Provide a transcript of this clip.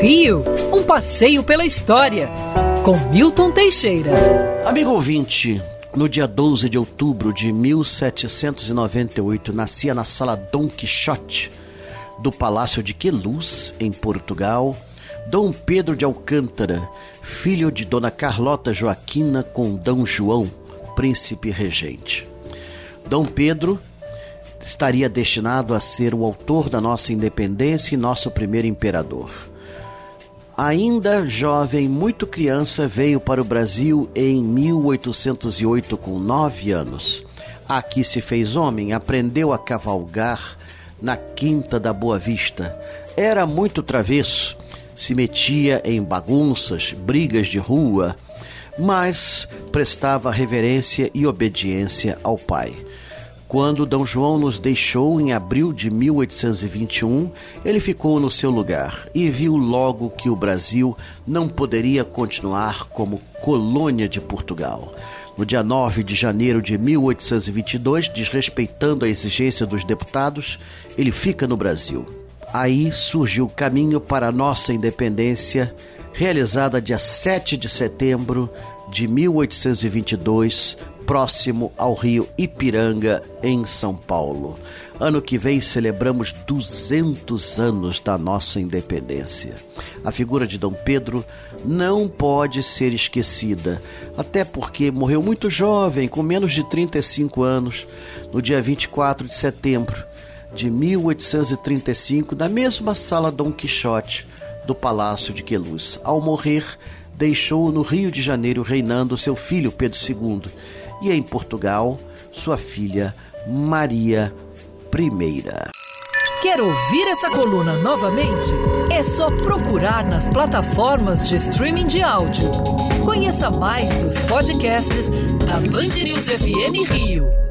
Rio, um passeio pela história, com Milton Teixeira. Amigo ouvinte, no dia 12 de outubro de 1798, nascia na sala Dom Quixote do Palácio de Queluz, em Portugal, Dom Pedro de Alcântara, filho de Dona Carlota Joaquina com Dom João, príncipe regente. Dom Pedro estaria destinado a ser o autor da nossa independência e nosso primeiro imperador. Ainda jovem, muito criança, veio para o Brasil em 1808 com nove anos. Aqui se fez homem, aprendeu a cavalgar na Quinta da Boa Vista. Era muito travesso, se metia em bagunças, brigas de rua, mas prestava reverência e obediência ao pai. Quando D. João nos deixou em abril de 1821, ele ficou no seu lugar e viu logo que o Brasil não poderia continuar como colônia de Portugal. No dia 9 de janeiro de 1822, desrespeitando a exigência dos deputados, ele fica no Brasil. Aí surgiu o caminho para a nossa independência, realizada dia 7 de setembro de 1822, próximo ao rio Ipiranga, em São Paulo. Ano que vem celebramos 200 anos da nossa independência. A figura de Dom Pedro não pode ser esquecida, até porque morreu muito jovem, com menos de 35 anos, no dia 24 de setembro de 1835, na mesma sala Dom Quixote do Palácio de Queluz. Ao morrer, deixou no Rio de Janeiro reinando seu filho Pedro II e em Portugal sua filha Maria I. Quer ouvir essa coluna novamente? É só procurar nas plataformas de streaming de áudio. Conheça mais dos podcasts da Band News FM Rio.